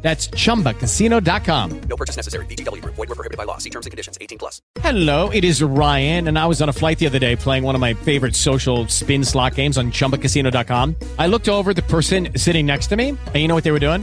That's chumbacasino.com. No purchase necessary. Group. Void were prohibited by law. See terms and conditions. 18 plus. Hello, it is Ryan, and I was on a flight the other day playing one of my favorite social spin slot games on chumbacasino.com. I looked over at the person sitting next to me, and you know what they were doing?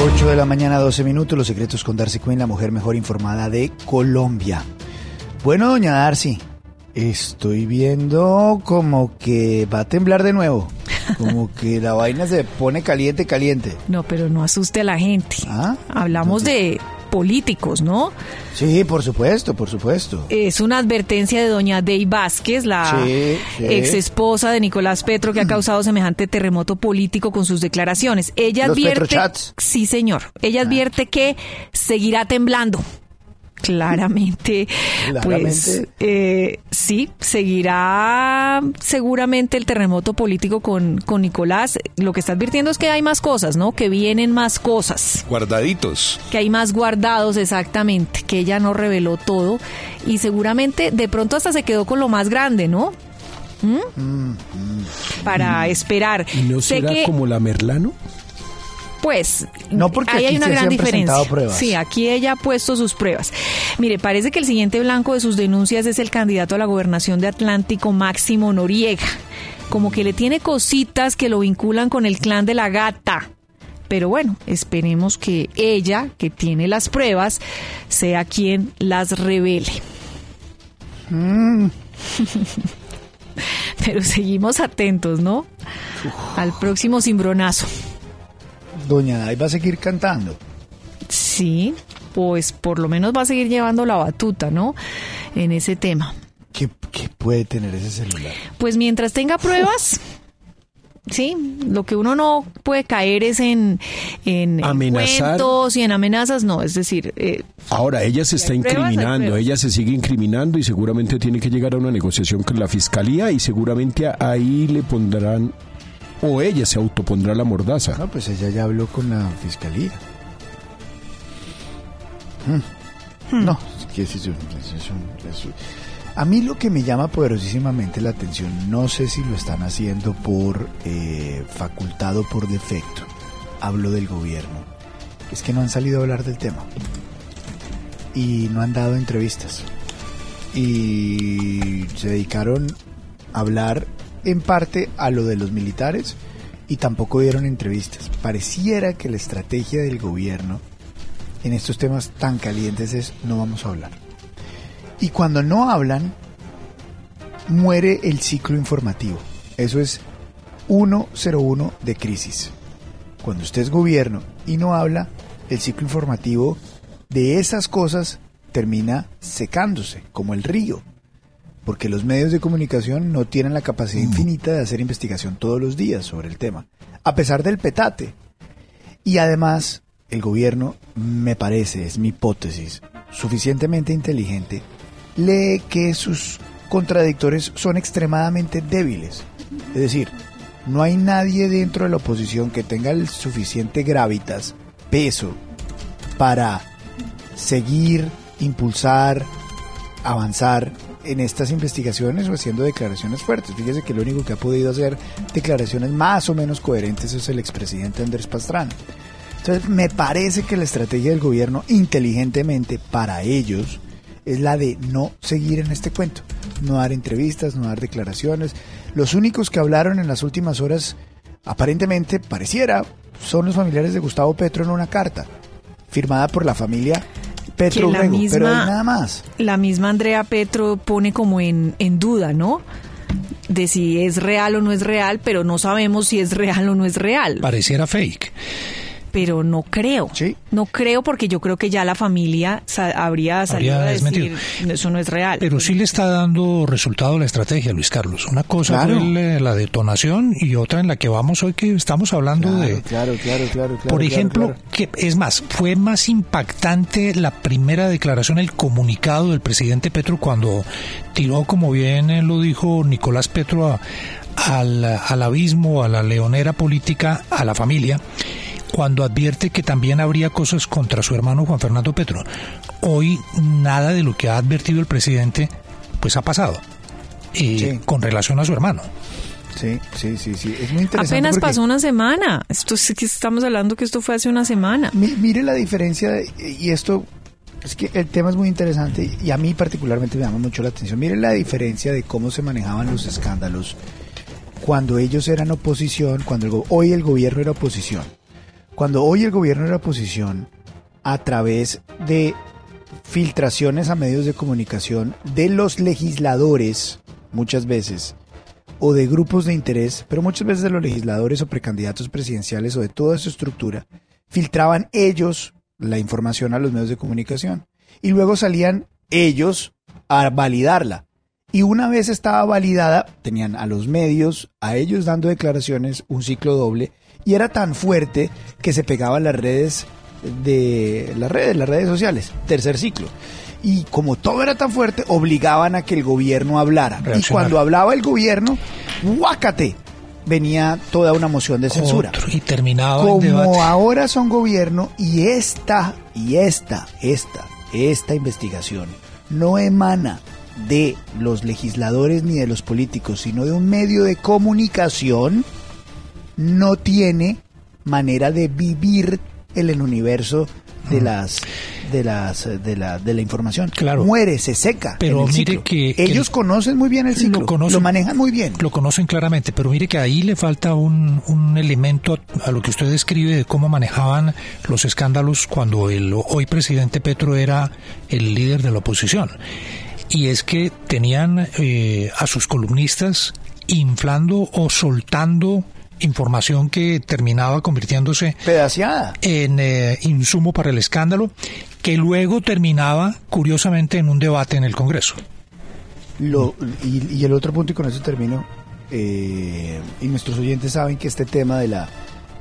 8 de la mañana, 12 minutos. Los secretos con Darcy Quinn, la mujer mejor informada de Colombia. Bueno, doña Darcy, estoy viendo como que va a temblar de nuevo. Como que la vaina se pone caliente, caliente. No, pero no asuste a la gente. ¿Ah? Hablamos de políticos, ¿no? Sí, por supuesto, por supuesto. Es una advertencia de doña Dey Vázquez, la Sí, sí. ex esposa de Nicolás Petro, que ha causado semejante terremoto político con sus declaraciones. Ella Los advierte, Petrochats. sí señor, ella advierte que seguirá temblando. Claramente, pues eh, sí, seguirá seguramente el terremoto político con, con Nicolás. Lo que está advirtiendo es que hay más cosas, ¿no? Que vienen más cosas guardaditos. que hay más guardados exactamente, que ella no reveló todo y seguramente de pronto hasta se quedó con lo más grande, ¿no? ¿Mm? Para esperar. ¿Y no sé será que, como la Merlano? Pues, No, porque ahí hay una gran diferencia. pruebas. Sí, aquí ella ha puesto sus pruebas. Mire, parece que el siguiente blanco de sus denuncias es el candidato a la gobernación de Atlántico, Máximo Noriega. Como que le tiene cositas que lo vinculan con el clan de la gata. Pero bueno, esperemos que ella, que tiene las pruebas, sea quien las revele. Mm. Pero seguimos atentos, ¿no? Al próximo cimbronazo. Doña Day va a seguir cantando. Sí, pues por lo menos va a seguir llevando la batuta, ¿no? En ese tema. ¿Qué, qué puede tener ese celular? Pues mientras tenga pruebas, sí, lo que uno no puede caer es en, en, en Amenazar. cuentos y en amenazas, no, es decir, eh, Ahora, ella se está incriminando, pruebas. ella se sigue incriminando y seguramente tiene que llegar a una negociación con la fiscalía y seguramente ahí le pondrán, o ella se autopondrá la mordaza. No, pues ella ya habló con la fiscalía. Mm. No, es que es, es un- es un- es un- A mí lo que me llama poderosísimamente la atención, no sé si lo están haciendo por eh, facultado por defecto, hablo del gobierno, es que no han salido a hablar del tema y no han dado entrevistas y se dedicaron a hablar en parte a lo de los militares y tampoco dieron entrevistas. Pareciera que la estrategia del gobierno en estos temas tan calientes es no vamos a hablar. Y cuando no hablan, muere el ciclo informativo. Eso es 101 de crisis. Cuando usted es gobierno y no habla, el ciclo informativo de esas cosas termina secándose, como el río. Porque los medios de comunicación no tienen la capacidad infinita de hacer investigación todos los días sobre el tema, a pesar del petate. Y además, el gobierno, me parece, es mi hipótesis, suficientemente inteligente, lee que sus contradictores son extremadamente débiles. Es decir, no hay nadie dentro de la oposición que tenga el suficiente gravitas, peso, para seguir, impulsar, avanzar en estas investigaciones o haciendo declaraciones fuertes. Fíjese que lo único que ha podido hacer declaraciones más o menos coherentes es el expresidente Andrés Pastrana. Entonces, me parece que la estrategia del gobierno, inteligentemente para ellos, es la de no seguir en este cuento, no dar entrevistas, no dar declaraciones. Los únicos que hablaron en las últimas horas, aparentemente, pareciera, son los familiares de Gustavo Petro en una carta, firmada por la familia Petro que la Urrego, misma- nada más. La misma Andrea Petro pone como en, en duda, ¿no? De si es real o no es real, pero no sabemos si es real o no es real. Pareciera fake. Pero no creo. Sí. No creo porque yo creo que ya la familia sa- habría salido Habría a decir, desmentido. eso no es real. Pero sí le está dando resultado la estrategia, Luis Carlos. Una cosa Claro. fue el- la detonación y otra en la que vamos hoy que estamos hablando de... Claro, claro, claro, claro. Por ejemplo, claro. que es más, fue más impactante la primera declaración, el comunicado del presidente Petro cuando tiró, como bien eh, lo dijo Nicolás Petro, a- al, al abismo, a la leonera política, a la familia, cuando advierte que también habría cosas contra su hermano Juan Fernando Petro. Hoy nada de lo que ha advertido el presidente, pues ha pasado. eh, Sí. con relación a su hermano. Sí, sí, sí, sí. Es muy interesante. Apenas porque- pasó una semana. Esto sí que estamos hablando que esto fue hace una semana. Mi- mire la diferencia, de- y esto es que el tema es muy interesante y a mí particularmente me llama mucho la atención. Mire la diferencia de cómo se manejaban los escándalos cuando ellos eran oposición, cuando el hoy el gobierno era oposición. Cuando hoy el gobierno era oposición, a través de filtraciones a medios de comunicación de los legisladores, muchas veces, o de grupos de interés, pero muchas veces de los legisladores o precandidatos presidenciales o de toda su estructura, filtraban ellos la información a los medios de comunicación y luego salían ellos a validarla. Y una vez estaba validada, tenían a los medios, a ellos dando declaraciones, un ciclo doble, y era tan fuerte que se pegaban las redes de las redes, las redes sociales, tercer ciclo. Y como todo era tan fuerte, obligaban a que el gobierno hablara. Y cuando hablaba el gobierno, ¡guácate! Venía toda una moción de censura. Otro, y terminaba debate. Como ahora son gobierno y esta, y esta, esta, esta investigación no emana de los legisladores ni de los políticos, sino de un medio de comunicación, no tiene manera de vivir en el universo de las de las de la de la información. Claro. Muere, se seca. Pero mire que- ellos el- conocen muy bien el ciclo, Lo conocen. lo manejan muy bien. Lo conocen claramente, pero mire que ahí le falta un, un elemento a lo que usted describe de cómo manejaban los escándalos cuando el hoy presidente Petro era el líder de la oposición. Y es que tenían eh, a sus columnistas inflando o soltando información que terminaba convirtiéndose Pedaciada. en eh, insumo para el escándalo, que luego terminaba, curiosamente, en un debate en el Congreso. Lo, y, y el otro punto, y con eso termino, eh, y nuestros oyentes saben que este tema de la,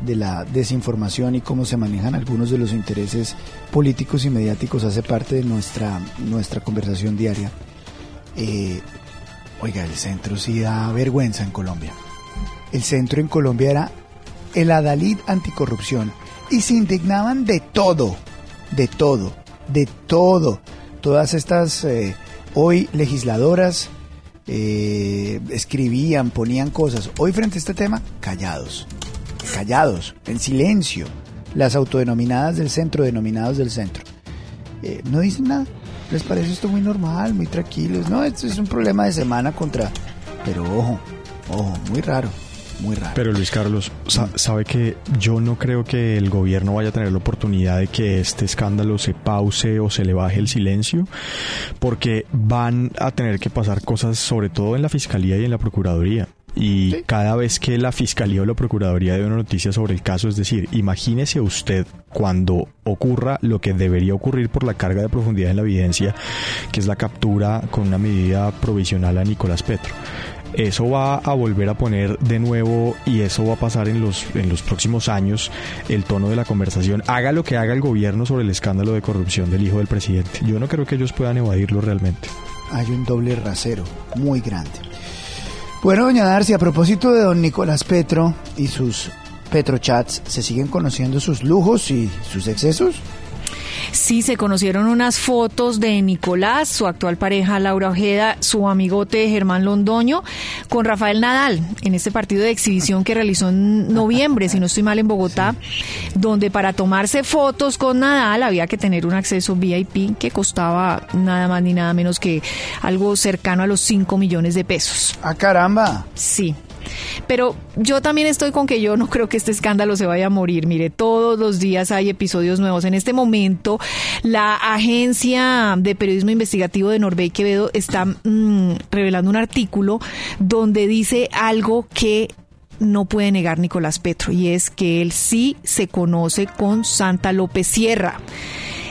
de la desinformación y cómo se manejan algunos de los intereses políticos y mediáticos hace parte de nuestra, nuestra conversación diaria. Eh, oiga, el centro sí da vergüenza en Colombia. El centro en Colombia era el Adalid anticorrupción y se indignaban de todo, de todo, de todo. Todas estas eh, hoy legisladoras eh, escribían, ponían cosas. Hoy frente a este tema, callados, callados, en silencio. Las autodenominadas del centro, denominados del centro. Eh, no dicen nada. Les parece esto muy normal, muy tranquilos. No, esto es un problema de semana contra... Pero ojo, ojo, muy raro, muy raro. Pero Luis Carlos, sa- sabe que yo no creo que el gobierno vaya a tener la oportunidad de que este escándalo se pause o se le baje el silencio, porque van a tener que pasar cosas sobre todo en la Fiscalía y en la Procuraduría. Y Sí. cada vez que la Fiscalía o la Procuraduría dé una noticia sobre el caso, es decir, imagínese usted cuando ocurra lo que debería ocurrir por la carga de profundidad en la evidencia, que es la captura con una medida provisional a Nicolás Petro eso va a volver a poner de nuevo y eso va a pasar en los en los próximos años el tono de la conversación haga lo que haga el gobierno sobre el escándalo de corrupción del hijo del presidente yo no creo que ellos puedan evadirlo realmente hay un doble rasero muy grande. Bueno, doña Darcy, a propósito de don Nicolás Petro y sus Petrochats, ¿se siguen conociendo sus lujos y sus excesos? Sí, se conocieron unas fotos de Nicolás, su actual pareja Laura Ojeda, su amigote Germán Londoño, con Rafael Nadal en este partido de exhibición que realizó en noviembre, si no estoy mal, en Bogotá, donde para tomarse fotos con Nadal había que tener un acceso VIP que costaba nada más ni nada menos que algo cercano a los 5 millones de pesos. ¡Ah, caramba! Sí. Pero yo también estoy con que yo no creo que este escándalo se vaya a morir. Mire, todos los días hay episodios nuevos. En este momento, la agencia de periodismo investigativo de Norbey Quevedo está mm, revelando un artículo donde dice algo que no puede negar Nicolás Petro y es que él sí se conoce con Santa López Sierra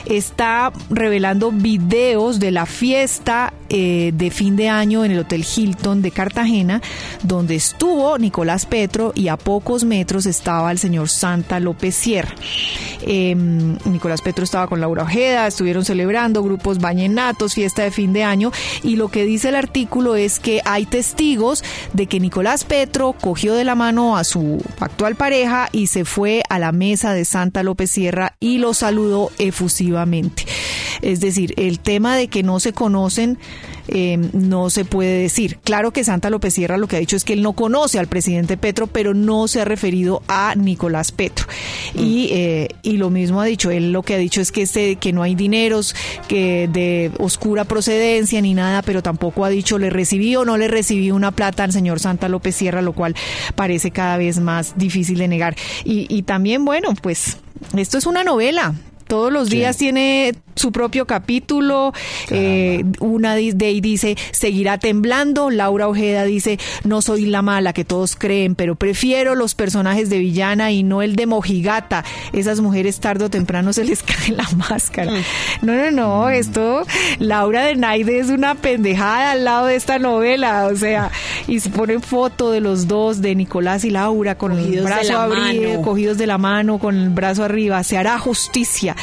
está revelando videos de la fiesta eh, de fin de año en el Hotel Hilton de Cartagena, donde estuvo Nicolás Petro y a pocos metros estaba el señor Santa López Sierra. Em, Nicolás Petro estaba con Laura Ojeda, estuvieron celebrando grupos bañenatos, fiesta de fin de año, y lo que dice el artículo es que hay testigos de que Nicolás Petro cogió de la mano a su actual pareja y se fue a la mesa de Santa López Sierra y lo saludó efusivamente. Es decir, el tema de que no se conocen eh, no se puede decir. Claro que Santa López Sierra lo que ha dicho es que él no conoce al presidente Petro, pero no se ha referido a Nicolás Petro. Y, eh, y lo mismo ha dicho, él lo que ha dicho es que, este, que no hay dineros que de oscura procedencia ni nada, pero tampoco ha dicho le recibí o no le recibí una plata al señor Santa López Sierra, lo cual parece cada vez más difícil de negar. Y, y también, bueno, pues esto es una novela. Todos los días tiene su propio capítulo. Eh, una de ahí dice, seguirá temblando. Laura Ojeda dice, no soy la mala que todos creen, pero prefiero los personajes de villana y no el de mojigata. Esas mujeres tarde o temprano se les cae la máscara. No, no, no, esto, Laura de Naide es una pendejada al lado de esta novela. O sea, y se ponen foto de los dos, de Nicolás y Laura, con el Cogidos brazo mano. cogidos de la mano, con el brazo arriba. Se hará justicia.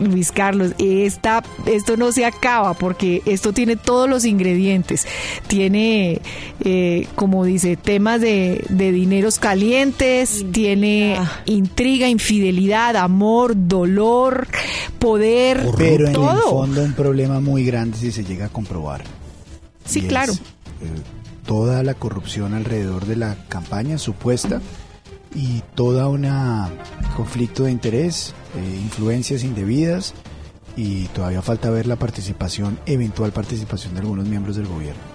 Luis Carlos, esta, esto no se acaba porque esto tiene todos los ingredientes. Tiene, eh, como dice, temas de, de dineros calientes, tiene intriga, infidelidad, amor, dolor, poder, Pero en el fondo un problema muy grande si se llega a comprobar. Sí, Y es, claro. eh, toda la corrupción alrededor de la campaña supuesta y toda una conflicto de interés, eh, influencias indebidas y todavía falta ver la participación, eventual participación de algunos miembros del gobierno.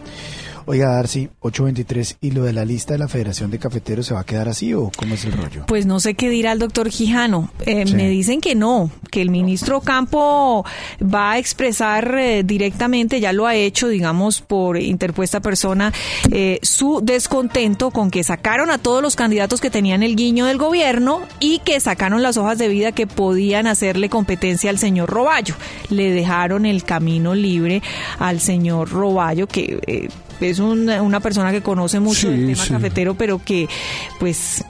Oiga, Darcy, 823, ¿y lo de la lista de la Federación de Cafeteros se va a quedar así o cómo es el rollo? Pues no sé qué dirá el doctor Quijano. Eh, Sí. Me dicen que no, que el ministro Campo va a expresar eh, directamente, ya lo ha hecho, digamos, por interpuesta persona, eh, su descontento con que sacaron a todos los candidatos que tenían el guiño del gobierno y que sacaron las hojas de vida que podían hacerle competencia al señor Roballo. Le dejaron el camino libre al señor Roballo, que... es un- una persona que conoce mucho Sí, el tema sí. cafetero, pero que, pues,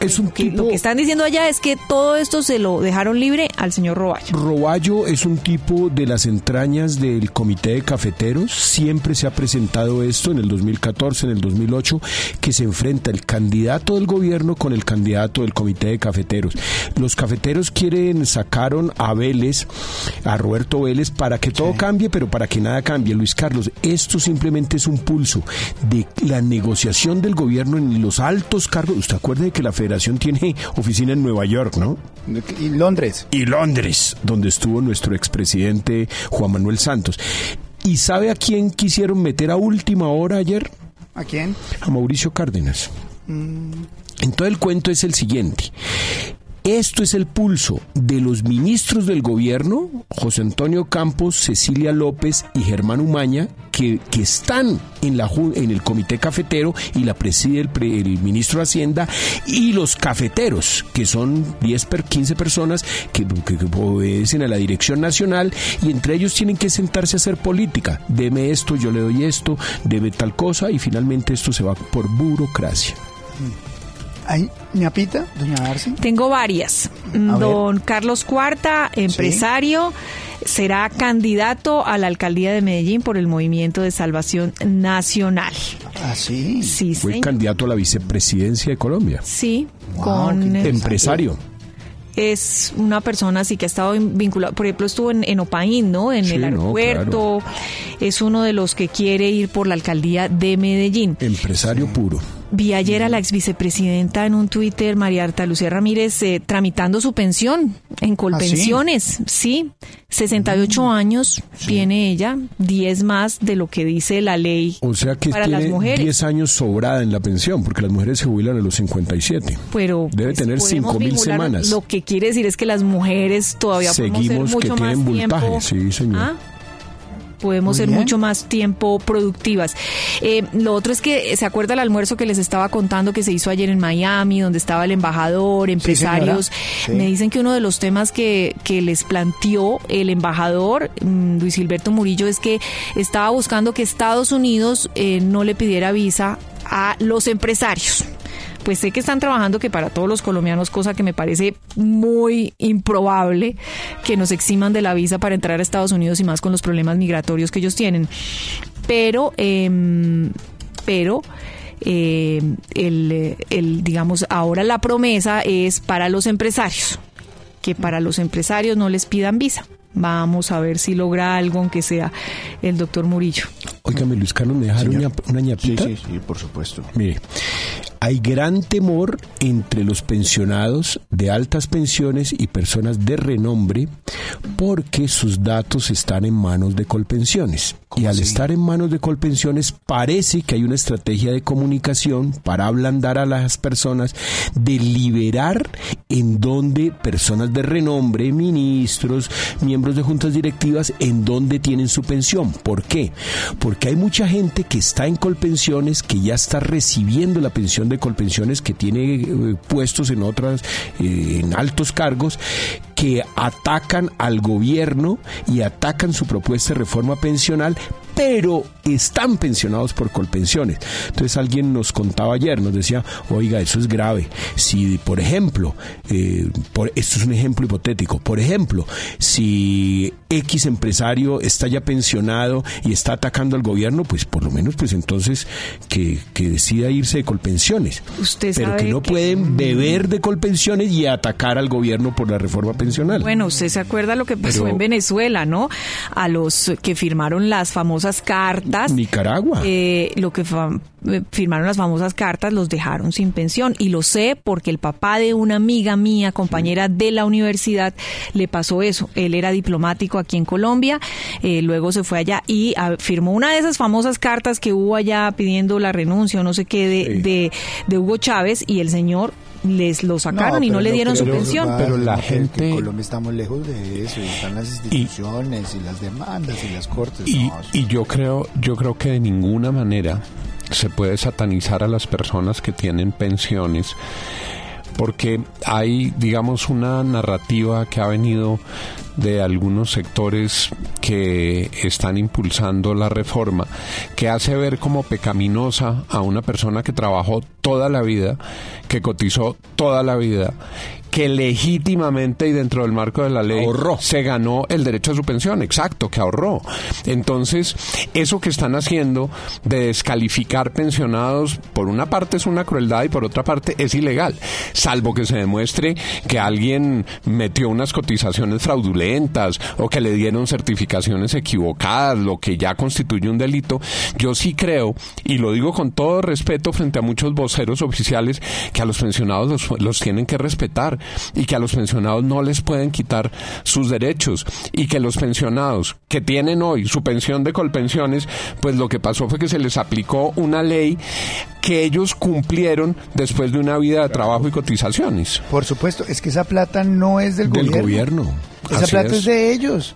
Es un que tipo... lo que están diciendo allá es que todo esto se lo dejaron libre al señor Roballo. Roballo es un tipo de las entrañas del comité de cafeteros. Siempre se ha presentado esto en el 2014, en el 2008, que se enfrenta el candidato del gobierno con el candidato del comité de cafeteros. Los cafeteros quieren, sacaron a Vélez, a Roberto Vélez, para que todo cambie, pero para que nada cambie. Luis Carlos, esto simplemente es un pulso de la negociación del gobierno en los altos cargos. Usted acuerde de que la federación tiene oficina en Nueva York, ¿no? ¿Y Londres? y Londres, donde estuvo nuestro expresidente Juan Manuel Santos. ¿Y sabe a quién quisieron meter a última hora ayer? ¿A quién? A Mauricio Cárdenas. Entonces el cuento es el siguiente. Esto es el pulso de los ministros del gobierno, José Antonio Campos, Cecilia López y Germán Umaña, que, que están en, la, en el comité cafetero y la preside el, el ministro de Hacienda, y los cafeteros, que son 10, per, 15 personas que, que- obedecen a la dirección nacional y entre ellos tienen que sentarse a hacer política. Deme esto, yo le doy esto, debe tal cosa y finalmente esto se va por burocracia. ¿Ay, ñapita, doña Darcy? Tengo varias. A Don Carlos Cuarta, empresario, será candidato a la alcaldía de Medellín por el Movimiento de Salvación Nacional. Ah, sí. Sí, Fue señor. candidato a la vicepresidencia de Colombia. Sí, Wow, con. Empresario. es una persona así que ha estado vinculada, por ejemplo, estuvo en, en Opaín, ¿no? En Sí, el no, aeropuerto. Es uno de los que quiere ir por la alcaldía de Medellín. Empresario puro. Vi ayer a la ex vicepresidenta en un Twitter, María Arta Lucía Ramírez, eh, tramitando su pensión en Colpensiones. sí? 68 años tiene ella, 10 más de lo que dice la ley O sea que para las tiene mujeres. 10 años sobrada en la pensión, porque las mujeres se jubilan a los 57. pero Debe pues, tener podemos 5.000 vincular- semanas. Lo que quiere decir es que las mujeres todavía podemos Seguimos ser que mucho más tienen voltaje, tiempo. sí, señor. ¿Ah? Podemos ser mucho más tiempo productivas. Eh, lo otro es que se acuerda el almuerzo que les estaba contando que se hizo ayer en Miami, donde estaba el embajador, empresarios. Sí. Me dicen que uno de los temas que, que les planteó el embajador mm, Luis Gilberto Murillo es que estaba buscando que Estados Unidos eh, no le pidiera visa a los empresarios. Pues sé que están trabajando que para todos los colombianos, cosa que me parece muy improbable que nos eximan de la visa para entrar a Estados Unidos y más con los problemas migratorios que ellos tienen. Pero, em, pero eh, el, el, digamos, ahora la promesa es para los empresarios, que para los empresarios no les pidan visa. Vamos a ver si logra algo, aunque sea el doctor Murillo. Óigame, Luis Carlos, ¿me dejaron una, una ñapita? sí, por supuesto. Mire, hay gran temor entre los pensionados de altas pensiones y personas de renombre porque sus datos están en manos de Colpensiones. Y al estar en manos de Colpensiones parece que hay una estrategia de comunicación para ablandar a las personas de liberar en donde personas de renombre, ministros, miembros de juntas directivas, en donde tienen su pensión. ¿Por qué? Porque hay mucha gente que está en Colpensiones, que ya está recibiendo la pensión de Colpensiones, que tiene eh, puestos en otras, eh, en altos cargos, que atacan al gobierno y atacan su propuesta de reforma pensional, pero están pensionados por Colpensiones. Entonces alguien nos contaba ayer, nos decía, oiga, eso es grave. Si, por ejemplo, eh, por, esto es un ejemplo hipotético, por ejemplo, si X empresario está ya pensionado y está atacando al gobierno, pues por lo menos, pues entonces que, que decida irse de Colpensiones. Usted pero sabe que no que- pueden beber de Colpensiones y atacar al gobierno por la reforma pensional. Bueno, usted se acuerda lo que pasó Pero- en Venezuela, ¿no? A los que firmaron las famosas cartas. Nicaragua. eh, lo que eh, firmaron las famosas cartas los dejaron sin pensión y lo sé porque el papá de una amiga mía, compañera de la universidad, le pasó eso. Él era diplomático aquí en Colombia, eh, luego se fue allá y ah, firmó una de esas famosas cartas que hubo allá pidiendo la renuncia o no sé qué de, Sí. de, de Hugo Chávez y el señor les lo sacaron y no le dieron su pensión. Pero la no, gente- En Colombia estamos lejos de eso. y Están las instituciones y, las demandas y las cortes. Y, no, y yo creo, yo creo que de ninguna manera se puede satanizar a las personas que tienen pensiones porque hay, digamos, una narrativa que ha venido de algunos sectores que están impulsando la reforma, que hace ver como pecaminosa a una persona que trabajó toda la vida, que cotizó toda la vida, que legítimamente y dentro del marco de la ley Ahorró. se ganó el derecho a su pensión, exacto, que ahorró. Entonces, eso que están haciendo de descalificar pensionados, por una parte es una crueldad y por otra parte es ilegal, salvo que se demuestre que alguien metió unas cotizaciones fraudulentas o que le dieron certificaciones equivocadas, lo que ya constituye un delito. Yo sí creo, y lo digo con todo respeto frente a muchos voceros oficiales, que a los pensionados los, los tienen que respetar y que a los pensionados no les pueden quitar sus derechos y que los pensionados que tienen hoy su pensión de colpensiones, pues lo que pasó fue que se les aplicó una ley que ellos cumplieron después de una vida de trabajo y cotizaciones. Por supuesto, es que esa plata no es del, del gobierno. gobierno. Esa Así plata es. es. de ellos.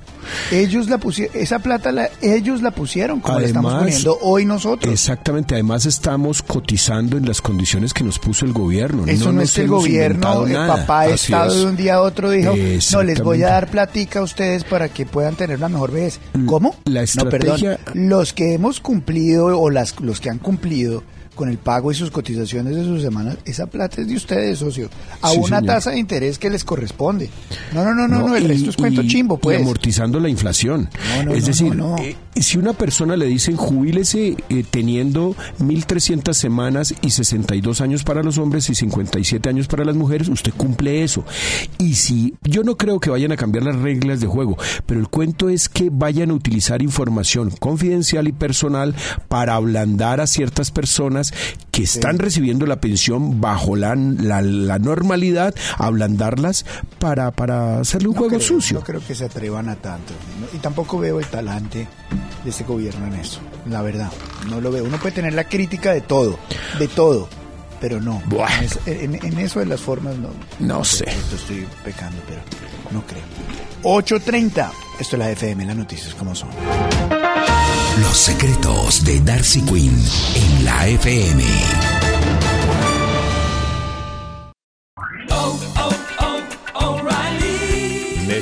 Ellos la pusieron, esa plata la, ellos la pusieron, como la estamos Además, poniendo hoy nosotros. Exactamente, además estamos cotizando en las condiciones que nos puso el gobierno. Eso no, nos es que el gobierno, el nada. papá de Así Estado es. de un día a otro dijo, no, les voy a dar platica a ustedes para que puedan tener una mejor vejez. ¿Cómo? la No, perdón. estrategia- Los que hemos cumplido o las, los que han cumplido con el pago y sus cotizaciones de sus semanas, esa plata es de ustedes, socio, a Sí, una señor. tasa de interés que les corresponde. No, no, no, no, no, el y- resto es cuento y- chimbo, y pues. amortizando la inflación. No, no, es no, decir, no, no. eh, si una persona le dicen jubílese eh, teniendo 1.300 semanas y 62 años para los hombres y 57 años para las mujeres, usted cumple eso. Y si yo no creo que vayan a cambiar las reglas de juego, pero el cuento es que vayan a utilizar información confidencial y personal para ablandar a ciertas personas personas que están recibiendo la pensión bajo la, la, la normalidad, ablandarlas para, para hacerle un No juego creo, sucio. No creo que se atrevan a tanto. ¿no? Y tampoco veo el talante de este gobierno en eso. La verdad, no lo veo. Uno puede tener la crítica de todo, de todo, pero no. Buah. En, es- en- en eso de las formas no. No sé. Esto estoy pecando, pero no creo. 8.30. Esto es la FM, las noticias como son. Los secretos de Darcy Quinn en la FM.